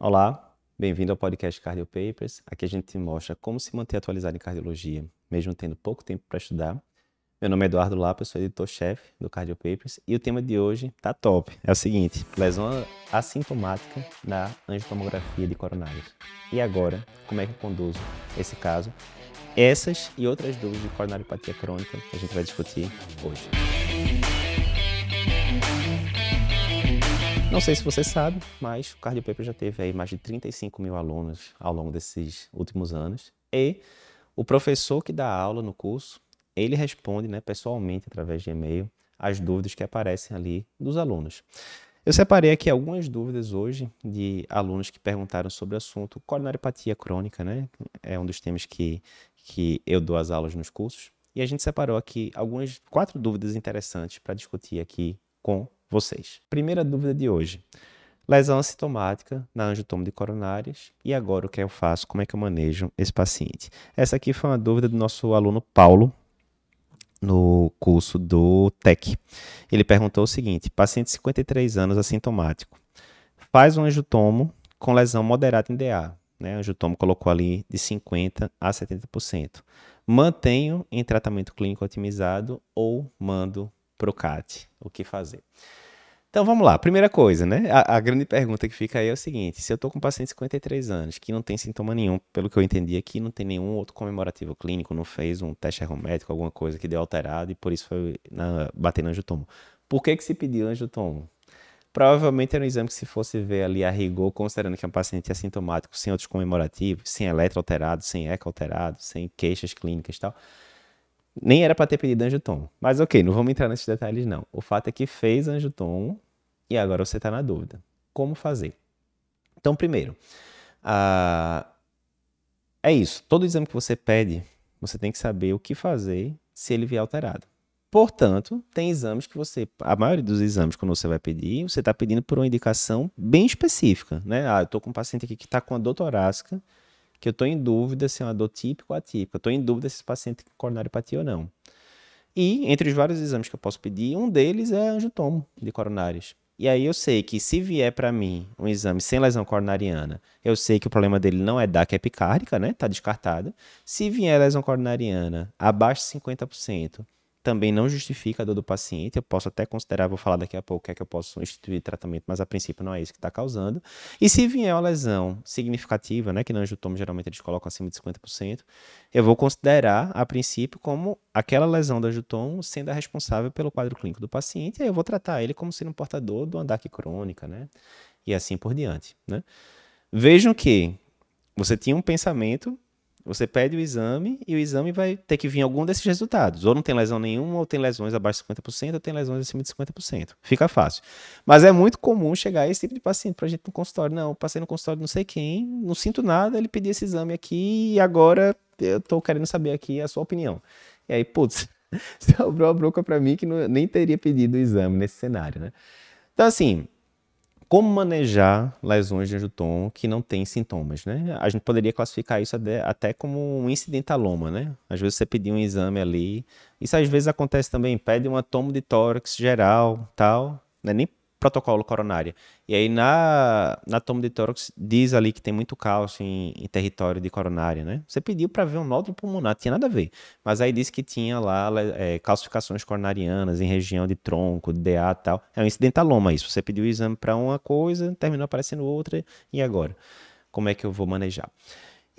Olá, bem-vindo ao podcast Cardio Papers. Aqui a gente mostra como se manter atualizado em cardiologia, mesmo tendo pouco tempo para estudar. Meu nome é Eduardo Lapa, sou editor-chefe do Cardio Papers e o tema de hoje tá top. É o seguinte: lesão assintomática na angiotomografia de coronários. E agora, como é que eu conduzo esse caso? Essas e outras dúvidas de coronariopatia crônica a gente vai discutir hoje. Não sei se você sabe, mas o Cardio Paper já teve aí mais de 35 mil alunos ao longo desses últimos anos. E o professor que dá aula no curso, ele responde né, pessoalmente através de e-mail as dúvidas que aparecem ali dos alunos. Eu separei aqui algumas dúvidas hoje de alunos que perguntaram sobre o assunto coronariopatia crônica, né? É um dos temas que, que eu dou as aulas nos cursos. E a gente separou aqui algumas quatro dúvidas interessantes para discutir aqui com vocês. Primeira dúvida de hoje. Lesão assintomática na angiotomo de coronárias. E agora o que eu faço? Como é que eu manejo esse paciente? Essa aqui foi uma dúvida do nosso aluno Paulo, no curso do TEC. Ele perguntou o seguinte: paciente de 53 anos assintomático, faz um angiotomo com lesão moderada em DA. Né? O angiotomo colocou ali de 50% a 70%. Mantenho em tratamento clínico otimizado ou mando para o que fazer? Então vamos lá. Primeira coisa, né? A, a, grande pergunta que fica aí é o seguinte: se eu estou com um paciente de 53 anos que não tem sintoma nenhum, pelo que eu entendi aqui, não tem nenhum outro comemorativo clínico, não fez um teste errométrico, alguma coisa que deu alterado e por isso foi na, bater no angiotomo. Por que, que se pediu angiotomo? Provavelmente era um exame que, se fosse ver ali a rigor, considerando que é um paciente assintomático, sem outros comemorativos, sem eletro alterado, sem eco alterado, sem queixas clínicas e tal nem era para ter pedido angiotomo. Mas ok, não vamos entrar nesses detalhes não. O fato é que fez angiotomo e agora você está na dúvida. Como fazer? Então, primeiro, uh, é isso. Todo exame que você pede, você tem que saber o que fazer se ele vier alterado. Portanto, tem exames que você, a maioria dos exames, quando você vai pedir, você está pedindo por uma indicação bem específica, né? Ah, eu estou com um paciente aqui que está com a dor torácica, que eu estou em dúvida se é uma dor típica ou atípica. Eu estou em dúvida se esse paciente tem coronariopatia ou não. E, entre os vários exames que eu posso pedir, um deles é angiotomo de coronários. E aí eu sei que se vier para mim um exame sem lesão coronariana, eu sei que o problema dele não é DAC epicárdica, né? Tá descartada. Se vier lesão coronariana abaixo de 50%, também não justifica a dor do paciente. Eu posso até considerar, vou falar daqui a pouco, que é que eu posso instituir tratamento, mas a princípio não é isso que está causando. E se vier uma lesão significativa, né, que no angiotomo geralmente eles colocam acima de 50%, eu vou considerar, a princípio, como aquela lesão do angiotomo sendo a responsável pelo quadro clínico do paciente, e aí eu vou tratar ele como sendo um portador do andaque crônica, né, e assim por diante, né. Vejam que você tinha um pensamento você pede o exame e o exame vai ter que vir algum desses resultados. Ou não tem lesão nenhuma, ou tem lesões abaixo de 50%, ou tem lesões acima de 50%. Fica fácil. Mas é muito comum chegar esse tipo de paciente para a gente no consultório. Não, passei no consultório não sei quem, não sinto nada, ele pediu esse exame aqui e agora eu estou querendo saber aqui a sua opinião. E aí, putz, sobrou a bronca para mim que não, nem teria pedido o exame nesse cenário, né? Então, assim, como manejar lesões de angiotom que não têm sintomas, né? A gente poderia classificar isso até como um incidentaloma, né? Às vezes você pedir um exame ali, isso às vezes acontece também, pede uma tomo de tórax geral, tal, né? Nem protocolo coronária. E aí na, na toma de tórax diz ali que tem muito cálcio em, em território de coronária, né? Você pediu para ver um nódulo pulmonar, tinha nada a ver. Mas aí disse que tinha lá é, calcificações coronarianas em região de tronco, de DA e tal. É um incidentaloma isso. Você pediu o exame para uma coisa, terminou aparecendo outra, e agora? Como é que eu vou manejar?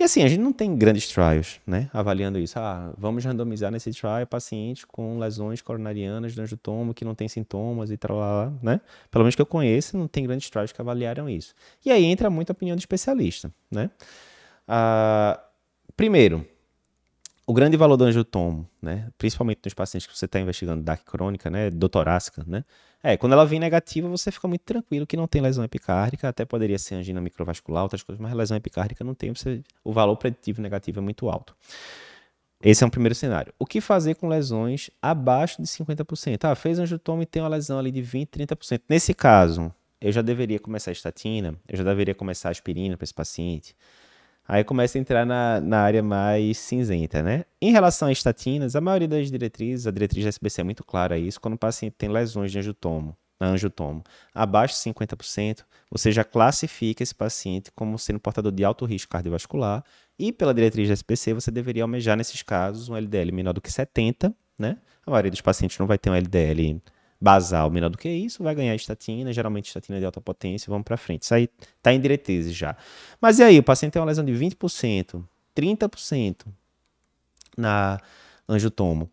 E assim, a gente não tem grandes trials, né? Avaliando isso. Ah, vamos randomizar nesse trial paciente com lesões coronarianas do angiotomo que não tem sintomas e tal, lá, né? Pelo menos que eu conheça, não tem grandes trials que avaliaram isso. E aí entra muita opinião de especialista, né? Ah, primeiro, o grande valor do angiotomo, né, principalmente nos pacientes que você está investigando DAC crônica, né, dotorácica, né, é, quando ela vem negativa, você fica muito tranquilo que não tem lesão epicárdica, até poderia ser angina microvascular, outras coisas, mas lesão epicárdica não tem, você, o valor preditivo negativo é muito alto. Esse é um primeiro cenário. O que fazer com lesões abaixo de 50%? Ah, fez angiotomo e tem uma lesão ali de 20%, 30%. Nesse caso, eu já deveria começar a estatina, eu já deveria começar a aspirina para esse paciente, Aí começa a entrar na, na área mais cinzenta, né? Em relação a estatinas, a maioria das diretrizes, a diretriz da SBC é muito clara isso, quando o paciente tem lesões de angiotomo angiotomo, abaixo de 50%, você já classifica esse paciente como sendo portador de alto risco cardiovascular e pela diretriz da SPC você deveria almejar nesses casos um LDL menor do que 70, né? A maioria dos pacientes não vai ter um LDL basal menor do que isso, vai ganhar estatina, geralmente estatina de alta potência, vamos para frente. Isso aí está em diretrizes já. Mas e aí, o paciente tem uma lesão de 20%, 30% na angiotomo.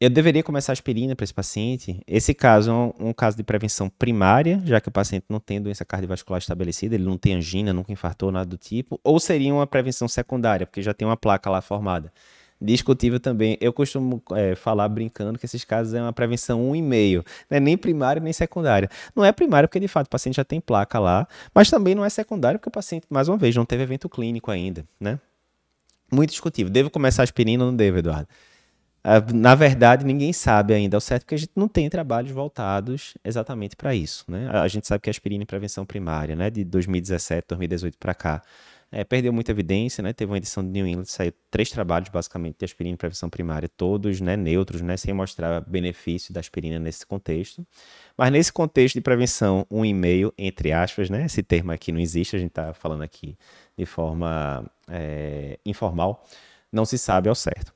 Eu deveria começar aspirina para esse paciente? Esse caso é um, um, caso de prevenção primária, já que o paciente não tem doença cardiovascular estabelecida, ele não tem angina, nunca infartou, nada do tipo, ou seria uma prevenção secundária, porque já tem uma placa lá formada discutível também. Eu costumo é, falar brincando que esses casos é uma prevenção 1,5. Não é nem primária nem secundária. Não é primária porque, de fato, o paciente já tem placa lá, mas também não é secundária porque o paciente, mais uma vez, não teve evento clínico ainda, né? Muito discutível. Devo começar aspirina ou não devo, Eduardo? Ah, na verdade, ninguém sabe ainda ao certo, porque a gente não tem trabalhos voltados exatamente para isso. Né? A gente sabe que a aspirina em prevenção primária, né, de 2017, 2018 para cá, é, perdeu muita evidência, né? Teve uma edição de New England, saiu três trabalhos basicamente de aspirina em prevenção primária, todos né, neutros, né, sem mostrar benefício da aspirina nesse contexto. Mas nesse contexto de prevenção, um e-mail, entre aspas, né? Esse termo aqui não existe, a gente está falando aqui de forma é, informal, não se sabe ao certo.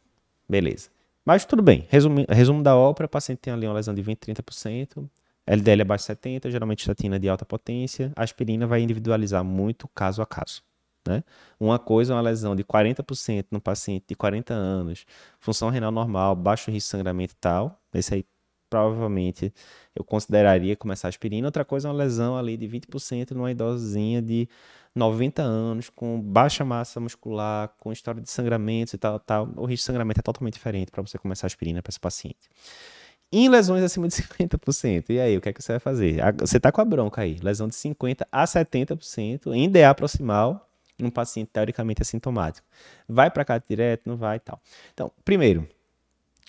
Beleza. Mas tudo bem. Resumo, resumo da ópera, o paciente tem ali uma lesão de 20, 30%, LDL abaixo de 70, geralmente estatina de alta potência. A aspirina vai individualizar muito caso a caso. Né? Uma coisa é uma lesão de 40% no paciente de 40 anos, função renal normal, baixo risco de sangramento e tal. Esse aí provavelmente eu consideraria começar aspirina. Outra coisa é uma lesão ali de 20% numa idosinha de 90 anos, com baixa massa muscular, com história de sangramentos e tal, tal. O risco de sangramento é totalmente diferente para você começar aspirina para esse paciente. Em lesões acima de 50%, e aí, o que é que você vai fazer? Você está com a bronca aí, lesão de 50% a 70% em DA proximal, num paciente teoricamente assintomático. Vai para cá direto? Não vai e tal. Então, primeiro,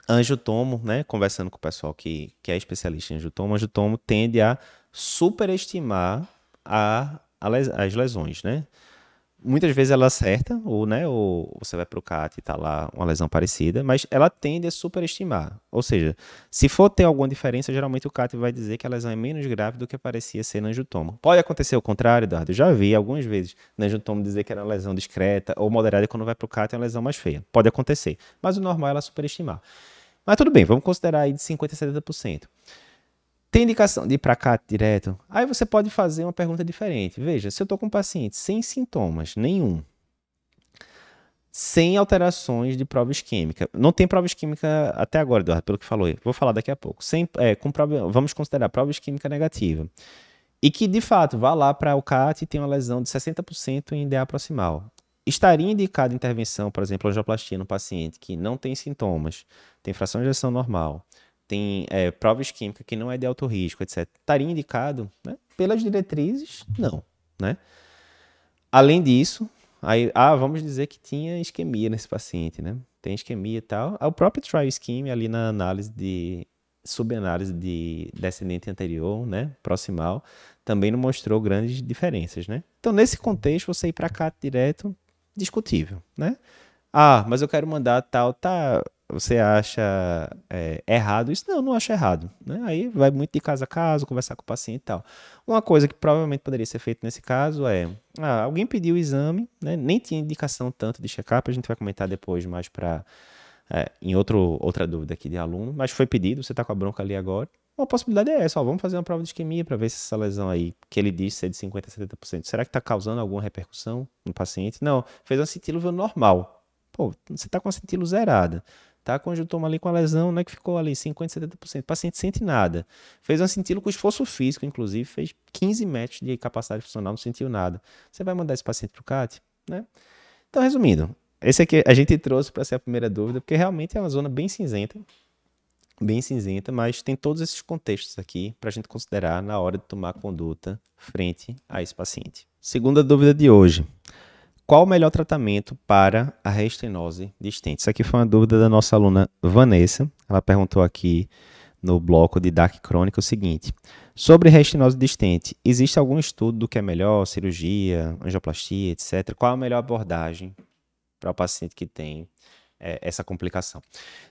angiotomo, né? Conversando com o pessoal que, que é especialista em angiotomo, angiotomo tende a superestimar a, a les, as lesões, né? Muitas vezes ela acerta, ou, né, ou você vai para o CAT e está lá uma lesão parecida, mas ela tende a superestimar. Ou seja, se for ter alguma diferença, geralmente o CAT vai dizer que a lesão é menos grave do que parecia ser na angiotomo. Pode acontecer o contrário, Eduardo. Eu já vi algumas vezes na angiotomo dizer que era uma lesão discreta ou moderada e quando vai para o CAT é uma lesão mais feia. Pode acontecer. Mas o normal é ela superestimar. Mas tudo bem, vamos considerar aí de 50% a 70%. Tem indicação de ir para cá direto? Aí você pode fazer uma pergunta diferente. Veja, se eu estou com um paciente sem sintomas nenhum, sem alterações de prova isquêmica. Não tem prova isquêmica até agora, Eduardo, pelo que falou. Vou falar daqui a pouco. Sem, é, com prova, vamos considerar prova isquêmica negativa. E que, de fato, vá lá para o CAT e tem uma lesão de 60% em DA proximal. Estaria indicada intervenção, por exemplo, angioplastia no paciente que não tem sintomas, tem fração de ejeção normal, tem é, prova isquêmica que não é de alto risco, etc., estaria indicado né? pelas diretrizes? Não. Né? Além disso, aí, ah, vamos dizer que tinha isquemia nesse paciente, né? Tem isquemia e tal. O próprio trial scheme ali na análise de subanálise de descendente anterior, né, proximal, também não mostrou grandes diferenças, né? Então, nesse contexto, você ir para cá direto, discutível, né? Ah, mas eu quero mandar tal, tá? Você acha é, errado isso? Não, não acho errado. Né? Aí vai muito de caso a caso, conversar com o paciente e tal. Uma coisa que provavelmente poderia ser feita nesse caso é: ah, alguém pediu o exame, né? nem tinha indicação tanto de check-up, a gente vai comentar depois mais para. É, em outro, outra dúvida aqui de aluno, mas foi pedido, você está com a bronca ali agora. Uma possibilidade é essa, ó, vamos fazer uma prova de isquemia para ver se essa lesão aí, que ele disse ser de 50% a 70%, será que está causando alguma repercussão no paciente? Não, fez uma cintílula normal, Pô, você está com a cintila zerada. Tá com conjunto ali com a lesão, né, que ficou ali 50, 70%. O paciente sente nada. Fez um cintila com esforço físico, inclusive, fez 15 metros de capacidade funcional, não sentiu nada. Você vai mandar esse paciente para o CAT, né? Então, resumindo, esse aqui a gente trouxe para ser a primeira dúvida, porque realmente é uma zona bem cinzenta, bem cinzenta, mas tem todos esses contextos aqui para a gente considerar na hora de tomar conduta frente a esse paciente. Segunda dúvida de hoje. Qual o melhor tratamento para a restenose de stent? Isso aqui foi uma dúvida da nossa aluna Vanessa. Ela perguntou aqui no bloco de DAC crônica o seguinte: sobre restenose de stent, existe algum estudo do que é melhor, cirurgia, angioplastia, etc? Qual a melhor abordagem para o paciente que tem é, essa complicação?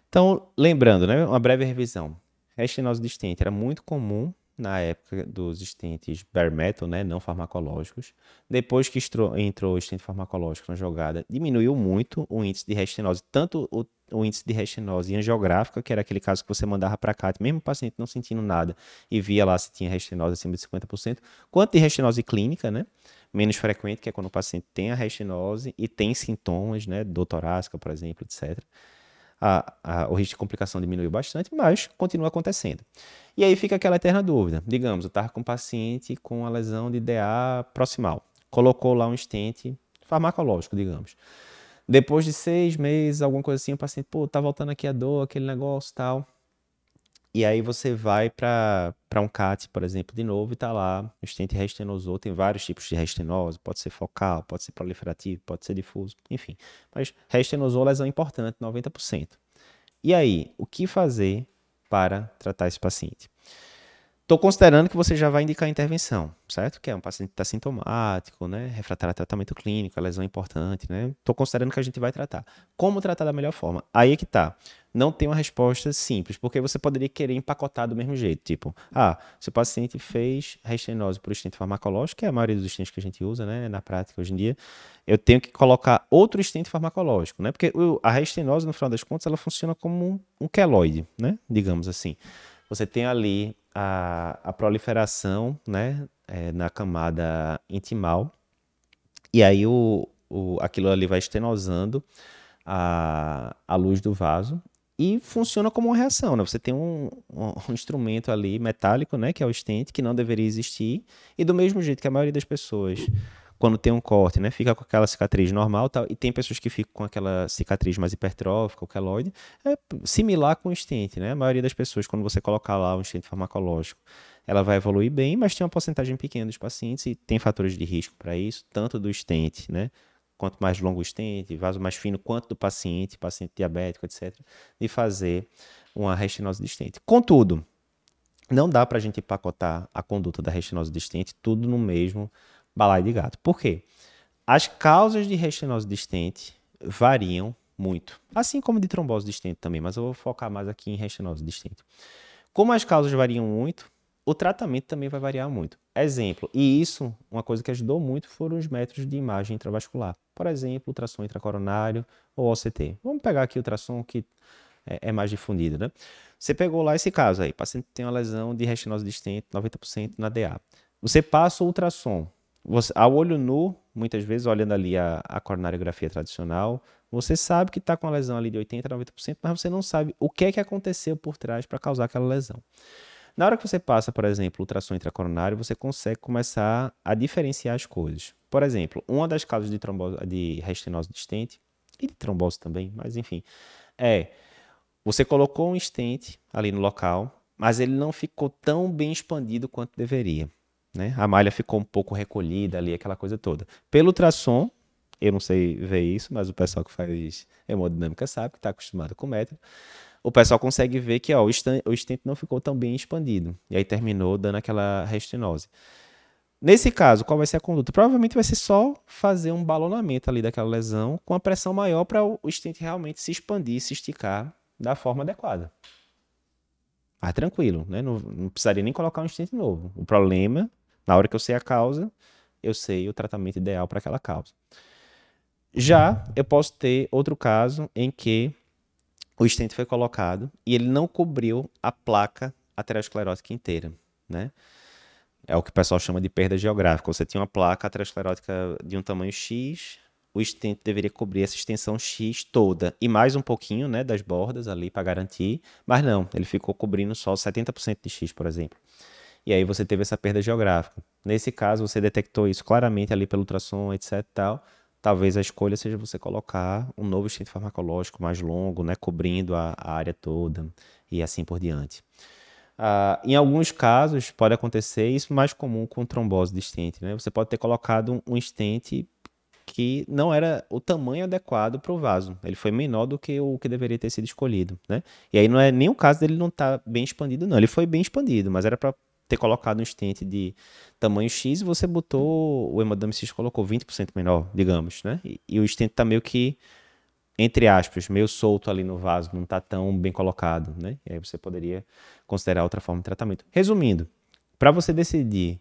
Então, lembrando, né, uma breve revisão. Restenose de stent era muito comum na época dos estentes bare metal, né, não farmacológicos. Depois que entrou o estente farmacológico na jogada, diminuiu muito o índice de restenose, tanto o, o índice de restenose angiográfica, que era aquele caso que você mandava para cá, mesmo o paciente não sentindo nada e via lá se tinha restenose acima de 50%, quanto de restenose clínica, né, menos frequente, que é quando o paciente tem a restenose e tem sintomas, né, dor torácica, por exemplo, etc a, a, o risco de complicação diminuiu bastante, mas continua acontecendo. E aí fica aquela eterna dúvida. Digamos, eu estava com um paciente com a lesão de DA proximal. Colocou lá um estente farmacológico, digamos. Depois de seis meses, alguma coisa assim, o paciente, pô, tá voltando aqui a dor, aquele negócio tal. E aí você vai para um CAT, por exemplo, de novo, e tá lá, estente restenosou, tem vários tipos de restenose, pode ser focal, pode ser proliferativo, pode ser difuso, enfim. Mas restenosou lesão importante, 90%. E aí, o que fazer para tratar esse paciente? Estou considerando que você já vai indicar intervenção, certo? Que é um paciente que está sintomático, né? Refratário a tratamento clínico, a lesão é importante, né? Estou considerando que a gente vai tratar. Como tratar da melhor forma? Aí é que tá. Não tem uma resposta simples, porque você poderia querer empacotar do mesmo jeito. Tipo, ah, se o paciente fez restenose por estente farmacológico, que é a maioria dos estentes que a gente usa, né? Na prática hoje em dia, eu tenho que colocar outro estente farmacológico, né? Porque a restenose, no final das contas, ela funciona como um, um queloide, né? Digamos assim. Você tem ali a, a proliferação né, é, na camada intimal, e aí o, o, aquilo ali vai estenosando a, a luz do vaso e funciona como uma reação, né? Você tem um, um, um, instrumento ali metálico, né, que é o stent, que não deveria existir, e do mesmo jeito que a maioria das pessoas quando tem um corte, né, fica com aquela cicatriz normal tal, e tem pessoas que ficam com aquela cicatriz mais hipertrófica, o queloide, é similar com o stent, né? A maioria das pessoas, quando você colocar lá um stent farmacológico, ela vai evoluir bem, mas tem uma porcentagem pequena dos pacientes e tem fatores de risco para isso, tanto do stent, né? Quanto mais longo o stent, vaso mais fino, quanto do paciente, paciente diabético, etc., de fazer uma restenose de stent. Contudo, não dá para a gente empacotar a conduta da restenose de stent tudo no mesmo balaio de gato. Por quê? As causas de restenose distente variam muito, assim como de trombose distente também, mas eu vou focar mais aqui em restenose distente. Como as causas variam muito, o tratamento também vai variar muito. Exemplo, e isso, uma coisa que ajudou muito foram os métodos de imagem intravascular. Por exemplo, ultrassom intracoronário ou OCT. Vamos pegar aqui o ultrassom que é, é mais difundido, né? Você pegou lá esse caso aí, paciente tem uma lesão de restenose distente, 90% na DA. Você passa o ultrassom, você, ao olho nu, muitas vezes, olhando ali a, a coronariografia tradicional, você sabe que está com a lesão ali de 80% a 90%, mas você não sabe o que é que aconteceu por trás para causar aquela lesão. Na hora que você passa, por exemplo, ultrassom intracoronário, você consegue começar a diferenciar as coisas. Por exemplo, uma das causas de, trombose, de restenose de stent, e de trombose também, mas enfim, é você colocou um stent ali no local, mas ele não ficou tão bem expandido quanto deveria. Né? A malha ficou um pouco recolhida ali, aquela coisa toda. Pelo ultrassom, eu não sei ver isso, mas o pessoal que faz hemodinâmica sabe, que está acostumado com metro. O pessoal consegue ver que ó, o, stent, o não ficou tão bem expandido. E aí terminou dando aquela restenose. Nesse caso, qual vai ser a conduta? Provavelmente vai ser só fazer um balonamento ali daquela lesão com a pressão maior para o stent realmente se expandir, se esticar da forma adequada. Ah, tranquilo, né? Não, não precisaria nem colocar um stent novo. O problema na hora que eu sei a causa, eu sei o tratamento ideal para aquela causa. Já eu posso ter outro caso em que o stent foi colocado e ele não cobriu a placa aterosclerótica inteira, né? É o que o pessoal chama de perda geográfica. Você tinha uma placa aterosclerótica de um tamanho X, o stent deveria cobrir essa extensão X toda e mais um pouquinho, né, das bordas ali para garantir, mas não, ele ficou cobrindo só 70% de X, por exemplo e aí você teve essa perda geográfica. Nesse caso, você detectou isso claramente ali pelo ultrassom, etc. Tal. Talvez a escolha seja você colocar um novo estente farmacológico mais longo, né, cobrindo a, a área toda e assim por diante. Uh, em alguns casos, pode acontecer isso mais comum com trombose de estente. Né? Você pode ter colocado um estente que não era o tamanho adequado para o vaso. Ele foi menor do que o que deveria ter sido escolhido. Né? E aí não é nem o caso dele não estar tá bem expandido, não. Ele foi bem expandido, mas era para ter colocado um stent de tamanho X e você botou, o hemodame cis colocou 20% menor, digamos, né? E, e o stent está meio que, entre aspas, meio solto ali no vaso, não está tão bem colocado, né? E aí você poderia considerar outra forma de tratamento. Resumindo, Para você decidir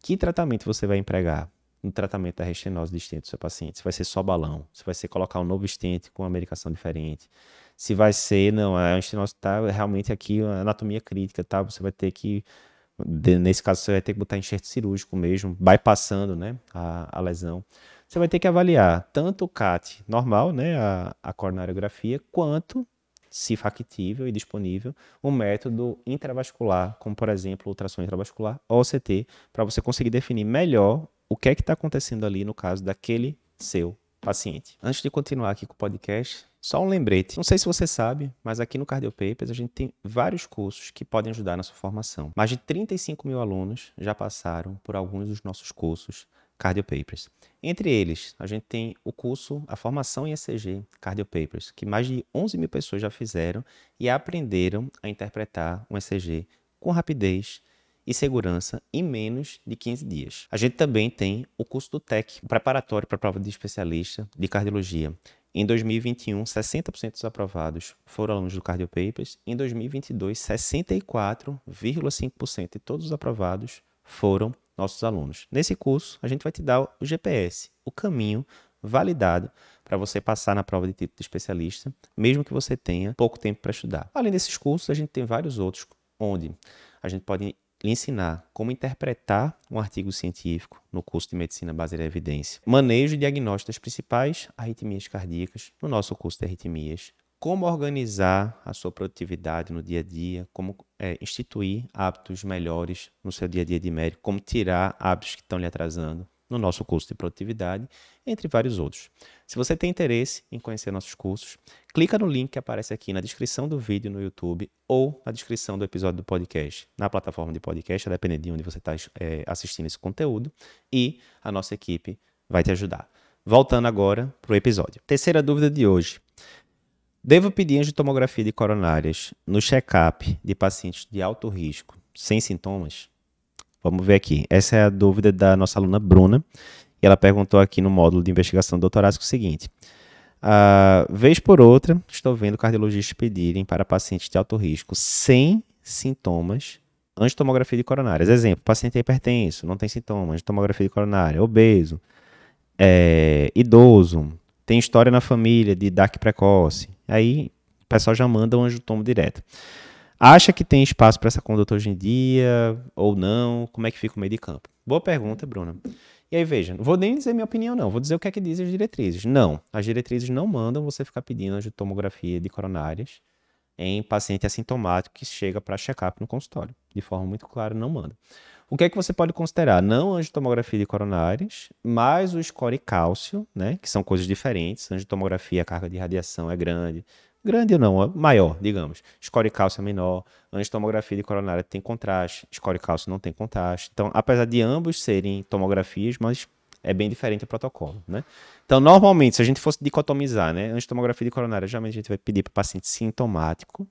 que tratamento você vai empregar no tratamento da restenose de estente do seu paciente, se vai ser só balão, se vai ser colocar um novo estente com uma medicação diferente, se vai ser, não, a estenose está realmente aqui, a anatomia crítica, tá? Você vai ter que, nesse caso, você vai ter que botar enxerto cirúrgico mesmo, bypassando, né, a, a lesão. Você vai ter que avaliar tanto o CAT normal, né, a, a coronariografia, quanto se factível e disponível, um método intravascular, como por exemplo ultrassom intravascular ou CT, para você conseguir definir melhor o que é que está acontecendo ali no caso daquele seu paciente. Antes de continuar aqui com o podcast, só um lembrete. Não sei se você sabe, mas aqui no Cardio Papers a gente tem vários cursos que podem ajudar na sua formação. Mais de 35 mil alunos já passaram por alguns dos nossos cursos Cardio Papers. Entre eles, a gente tem o curso, a formação em ECG Cardio Papers, que mais de 11 mil pessoas já fizeram e aprenderam a interpretar um ECG com rapidez e segurança em menos de 15 dias. A gente também tem o curso do TEC, preparatório para a prova de especialista de cardiologia. Em 2021, 60% dos aprovados foram alunos do Cardio Papers. Em 2022, 64,5% de todos os aprovados foram nossos alunos. Nesse curso, a gente vai te dar o GPS, o caminho validado para você passar na prova de título de especialista, mesmo que você tenha pouco tempo para estudar. Além desses cursos, a gente tem vários outros onde a gente pode lhe ensinar como interpretar um artigo científico no curso de medicina baseada em evidência, manejo e diagnóstico das principais arritmias cardíacas no nosso curso de arritmias, como organizar a sua produtividade no dia a dia, como é, instituir hábitos melhores no seu dia a dia de médico, como tirar hábitos que estão lhe atrasando no nosso curso de produtividade, entre vários outros. Se você tem interesse em conhecer nossos cursos, clica no link que aparece aqui na descrição do vídeo no YouTube ou na descrição do episódio do podcast, na plataforma de podcast, dependendo de onde você está é, assistindo esse conteúdo, e a nossa equipe vai te ajudar. Voltando agora para o episódio. Terceira dúvida de hoje. Devo pedir angiotomografia de coronárias no check-up de pacientes de alto risco sem sintomas? Vamos ver aqui. Essa é a dúvida da nossa aluna Bruna. E ela perguntou aqui no módulo de investigação doutorásico o seguinte: vez por outra, estou vendo cardiologistas pedirem para pacientes de alto risco sem sintomas angiotomografia de coronárias. Exemplo, paciente hipertenso, não tem sintomas, angiotomografia de coronária, obeso, é, idoso, tem história na família de DAC precoce. Aí o pessoal já manda um angiotomo direto. Acha que tem espaço para essa conduta hoje em dia ou não? Como é que fica o meio de campo? Boa pergunta, Bruna. E aí, veja, não vou nem dizer minha opinião, não. Vou dizer o que é que dizem as diretrizes. Não, as diretrizes não mandam você ficar pedindo angiotomografia de coronárias em paciente assintomático que chega para check-up no consultório. De forma muito clara, não manda. O que é que você pode considerar? Não angiotomografia de coronárias, mas o score cálcio, né? Que são coisas diferentes. Angiotomografia, a carga de radiação é grande. Grande ou não, maior, digamos. Score cálcio é menor. Angiotomografia de coronária tem contraste. Score cálcio não tem contraste. Então, apesar de ambos serem tomografias, mas é bem diferente o protocolo, né? Então, normalmente, se a gente fosse dicotomizar, né? Angiotomografia de coronária, geralmente a gente vai pedir para paciente sintomático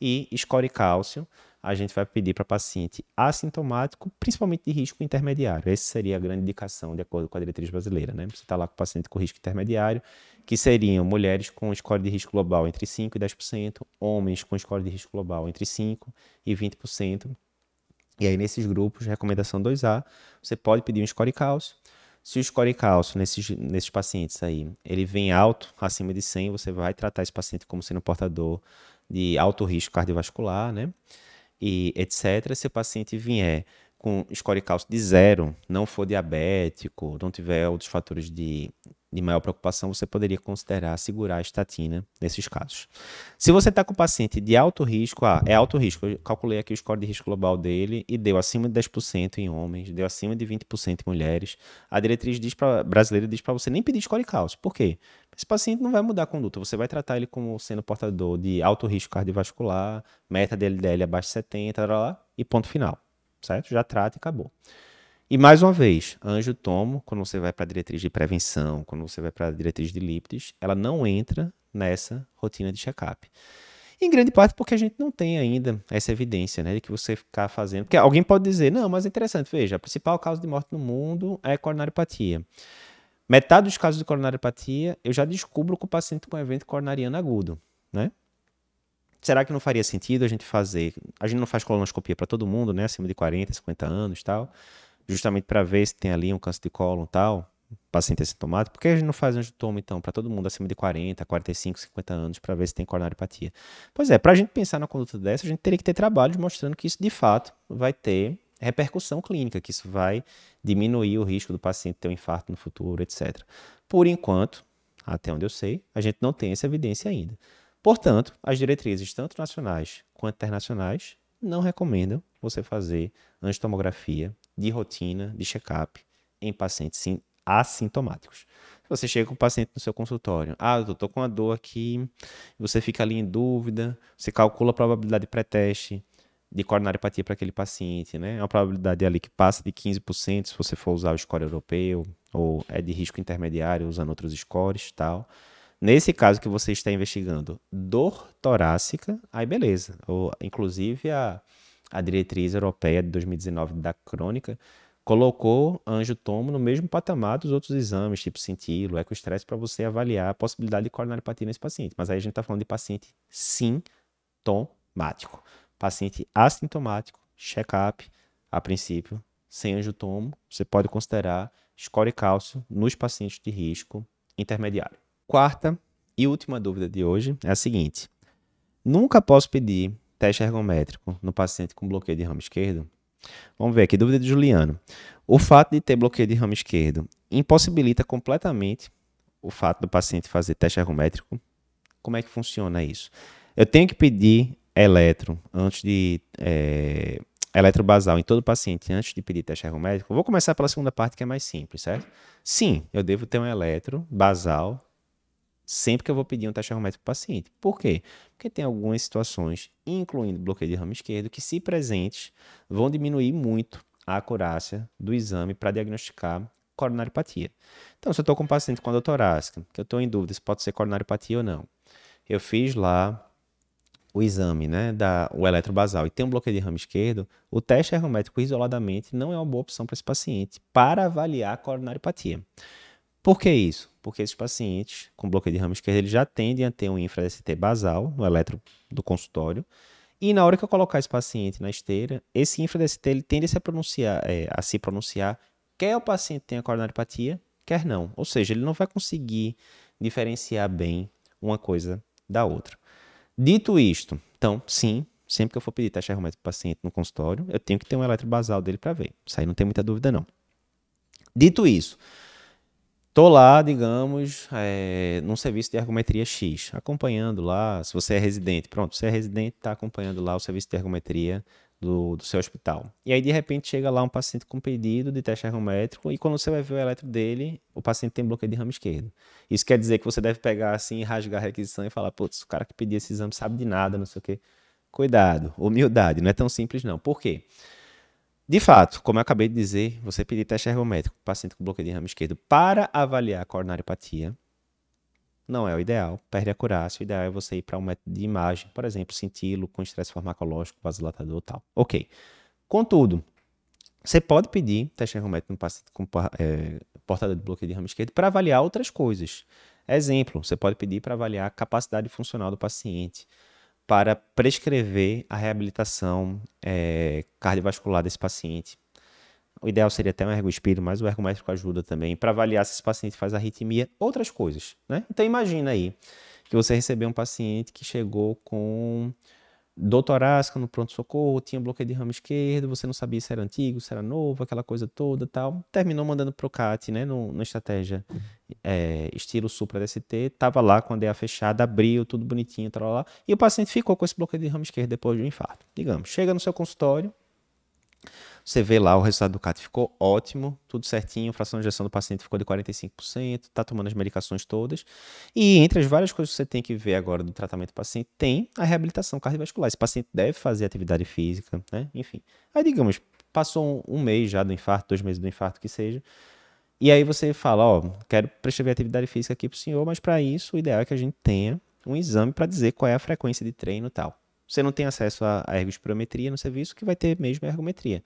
e score cálcio a gente vai pedir para paciente assintomático, principalmente de risco intermediário. Essa seria a grande indicação, de acordo com a diretriz brasileira. Né? Você está lá com paciente com risco intermediário, que seriam mulheres com score de risco global entre 5% e 10%, homens com score de risco global entre 5% e 20%. E aí, nesses grupos, recomendação 2A, você pode pedir um score cálcio. Se o score cálcio nesses, nesses pacientes aí, ele vem alto, acima de 100, você vai tratar esse paciente como sendo portador de alto risco cardiovascular, né? E etc., se o paciente vier com score cálcio de zero, não for diabético, não tiver outros fatores de, de maior preocupação, você poderia considerar segurar a estatina nesses casos. Se você está com paciente de alto risco, ah, é alto risco, eu calculei aqui o score de risco global dele e deu acima de 10% em homens, deu acima de 20% em mulheres. A diretriz diz pra, brasileira diz para você nem pedir score cálcio. Por quê? Esse paciente não vai mudar a conduta, você vai tratar ele como sendo portador de alto risco cardiovascular, meta de LDL abaixo de 70, lá, e ponto final, certo? Já trata e acabou. E mais uma vez, anjo tomo, quando você vai para a diretriz de prevenção, quando você vai para a diretriz de lípides, ela não entra nessa rotina de check-up. Em grande parte porque a gente não tem ainda essa evidência, né, de que você ficar fazendo. Porque alguém pode dizer, não, mas é interessante, veja, a principal causa de morte no mundo é coronariopatia. Metade dos casos de coronariopatia eu já descubro com o paciente com evento coronariano agudo, né? Será que não faria sentido a gente fazer? A gente não faz colonoscopia para todo mundo, né? Acima de 40, 50 anos e tal, justamente para ver se tem ali um câncer de colo e tal, paciente assintomático. Por que a gente não faz angiotomo, então, para todo mundo acima de 40, 45, 50 anos, para ver se tem coronariopatia? Pois é, para a gente pensar na conduta dessa, a gente teria que ter trabalhos mostrando que isso de fato vai ter repercussão clínica, que isso vai diminuir o risco do paciente ter um infarto no futuro, etc. Por enquanto, até onde eu sei, a gente não tem essa evidência ainda. Portanto, as diretrizes, tanto nacionais quanto internacionais, não recomendam você fazer angiotomografia de rotina, de check-up, em pacientes assintomáticos. Você chega com o paciente no seu consultório, ah, eu estou com uma dor aqui, você fica ali em dúvida, você calcula a probabilidade de pré-teste de coronariopatia para aquele paciente, né? É uma probabilidade ali que passa de 15% se você for usar o score europeu, ou é de risco intermediário usando outros scores tal. Nesse caso que você está investigando dor torácica, aí beleza. Ou, inclusive a, a diretriz europeia de 2019 da crônica colocou anjo-tomo no mesmo patamar dos outros exames, tipo cintilo, ecoestresse, para você avaliar a possibilidade de coronariopatia nesse paciente. Mas aí a gente está falando de paciente sintomático. Paciente assintomático, check-up, a princípio, sem anjo-tomo, você pode considerar score cálcio nos pacientes de risco intermediário. Quarta e última dúvida de hoje é a seguinte: nunca posso pedir teste ergométrico no paciente com bloqueio de ramo esquerdo? Vamos ver aqui, dúvida de Juliano. O fato de ter bloqueio de ramo esquerdo impossibilita completamente o fato do paciente fazer teste ergométrico? Como é que funciona isso? Eu tenho que pedir eletro antes de é, eletrobasal em todo paciente antes de pedir teste ergométrico? Vou começar pela segunda parte que é mais simples, certo? Sim, eu devo ter um eletro basal sempre que eu vou pedir um teste ergométrico para o paciente. Por quê? Porque tem algumas situações, incluindo bloqueio de ramo esquerdo, que, se presentes, vão diminuir muito a acurácia do exame para diagnosticar coronariopatia. Então, se eu estou com um paciente com a torácica, que eu estou em dúvida se pode ser coronariopatia ou não, eu fiz lá o exame, né, da, o eletrobasal e tem um bloqueio de ramo esquerdo, o teste ergométrico isoladamente não é uma boa opção para esse paciente para avaliar a coronariopatia. Por que isso? Porque esses pacientes com bloqueio de ramo esquerdo eles já tendem a ter um infra-DST basal no eletro do consultório. E na hora que eu colocar esse paciente na esteira, esse infra-DST ele tende a se pronunciar, é, a se pronunciar quer o paciente tenha coronariopatia, quer não. Ou seja, ele não vai conseguir diferenciar bem uma coisa da outra. Dito isto, então, sim, sempre que eu for pedir teste ergométrico para paciente no consultório, eu tenho que ter um eletro basal dele para ver. Isso aí não tem muita dúvida, não. Dito isso, Tô lá, digamos, é, num serviço de ergometria X, acompanhando lá, se você é residente, pronto, você é residente, está acompanhando lá o serviço de ergometria do, do seu hospital. E aí, de repente, chega lá um paciente com pedido de teste ergométrico e quando você vai ver o eletro dele, o paciente tem bloqueio de ramo esquerdo. Isso quer dizer que você deve pegar assim, rasgar a requisição e falar, putz, o cara que pediu esse exame sabe de nada, não sei o quê. Cuidado, humildade, não é tão simples não. Por quê? De fato, como eu acabei de dizer, você pedir teste ergométrico para paciente com bloqueio de ramo esquerdo para avaliar a coronariopatia não é o ideal, perde a acurácia. O ideal é você ir para um método de imagem, por exemplo, cintilo com estresse farmacológico, vasodilatador tal. Ok. Contudo, você pode pedir teste ergométrico no paciente com é, portador de bloqueio de ramo esquerdo para avaliar outras coisas. Exemplo, você pode pedir para avaliar a capacidade funcional do paciente, para prescrever a reabilitação é, cardiovascular desse paciente. O ideal seria até um ergoespírito, mas o ergométrico ajuda também para avaliar se esse paciente faz arritmia, outras coisas. Né? Então imagina aí que você recebeu um paciente que chegou com doutorasca no pronto-socorro, tinha bloqueio de ramo esquerdo, você não sabia se era antigo, se era novo, aquela coisa toda tal. Terminou mandando pro CAT, né, no, na estratégia é, estilo Supra DST, tava lá com a DA fechada, abriu, tudo bonitinho, tal, lá, e o paciente ficou com esse bloqueio de ramo esquerdo depois de um infarto. Digamos, chega no seu consultório, você vê lá o resultado do CAT ficou ótimo, tudo certinho, a fração de injeção do paciente ficou de 45%, está tomando as medicações todas. E entre as várias coisas que você tem que ver agora do tratamento do paciente, tem a reabilitação cardiovascular. Esse paciente deve fazer atividade física, né? Enfim. Aí, digamos, passou um, mês já do infarto, dois meses do infarto, que seja. E aí você fala, ó, quero prescrever atividade física aqui para o senhor, mas para isso o ideal é que a gente tenha um exame para dizer qual é a frequência de treino e tal. Você não tem acesso à ergospirometria no serviço, que vai ter mesmo a ergometria.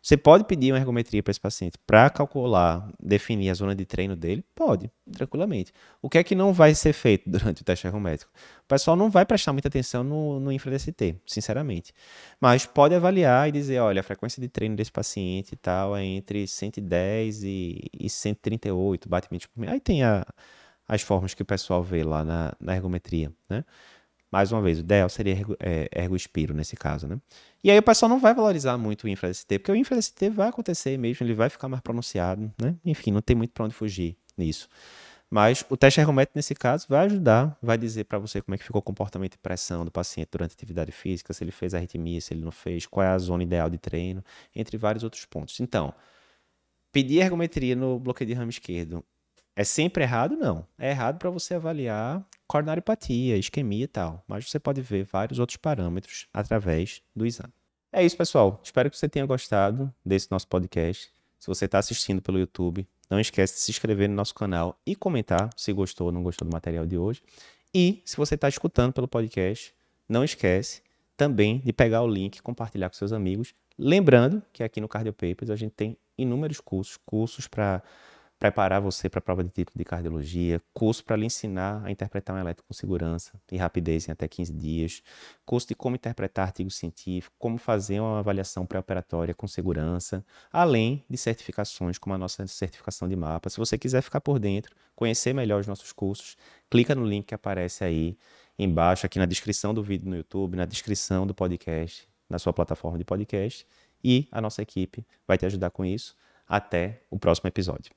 Você pode pedir uma ergometria para esse paciente para calcular, definir a zona de treino dele? Pode, tranquilamente. O que é que não vai ser feito durante o teste ergométrico? O pessoal não vai prestar muita atenção no, no infra-DST, sinceramente. Mas pode avaliar e dizer, olha, a frequência de treino desse paciente e tal é entre 110 e, e 138 batimentos por minuto. Aí tem a, as formas que o pessoal vê lá na, na ergometria, né? Mais uma vez, o ideal seria ergo, é, ergospiro nesse caso, né? E aí o pessoal não vai valorizar muito o infra-ST, porque o infra-ST vai acontecer mesmo, ele vai ficar mais pronunciado, né? Enfim, não tem muito para onde fugir nisso. Mas o teste ergométrico, nesse caso, vai ajudar, vai dizer para você como é que ficou o comportamento de pressão do paciente durante a atividade física, se ele fez arritmia, se ele não fez, qual é a zona ideal de treino, entre vários outros pontos. Então, pedir ergometria no bloqueio de ramo esquerdo é sempre errado? Não. É errado para você avaliar coronariopatia, isquemia e tal. Mas você pode ver vários outros parâmetros através do exame. É isso, pessoal. Espero que você tenha gostado desse nosso podcast. Se você está assistindo pelo YouTube, não esquece de se inscrever no nosso canal e comentar se gostou ou não gostou do material de hoje. E se você está escutando pelo podcast, não esquece também de pegar o link e compartilhar com seus amigos. Lembrando que aqui no Cardio Papers a gente tem inúmeros cursos, cursos para preparar você para a prova de título de cardiologia, curso para lhe ensinar a interpretar um elétrico com segurança e rapidez em até 15 dias, curso de como interpretar artigos científicos, como fazer uma avaliação pré-operatória com segurança, além de certificações como a nossa certificação de mapa. Se você quiser ficar por dentro, conhecer melhor os nossos cursos, clica no link que aparece aí embaixo, aqui na descrição do vídeo no YouTube, na descrição do podcast, na sua plataforma de podcast, e a nossa equipe vai te ajudar com isso. Até o próximo episódio.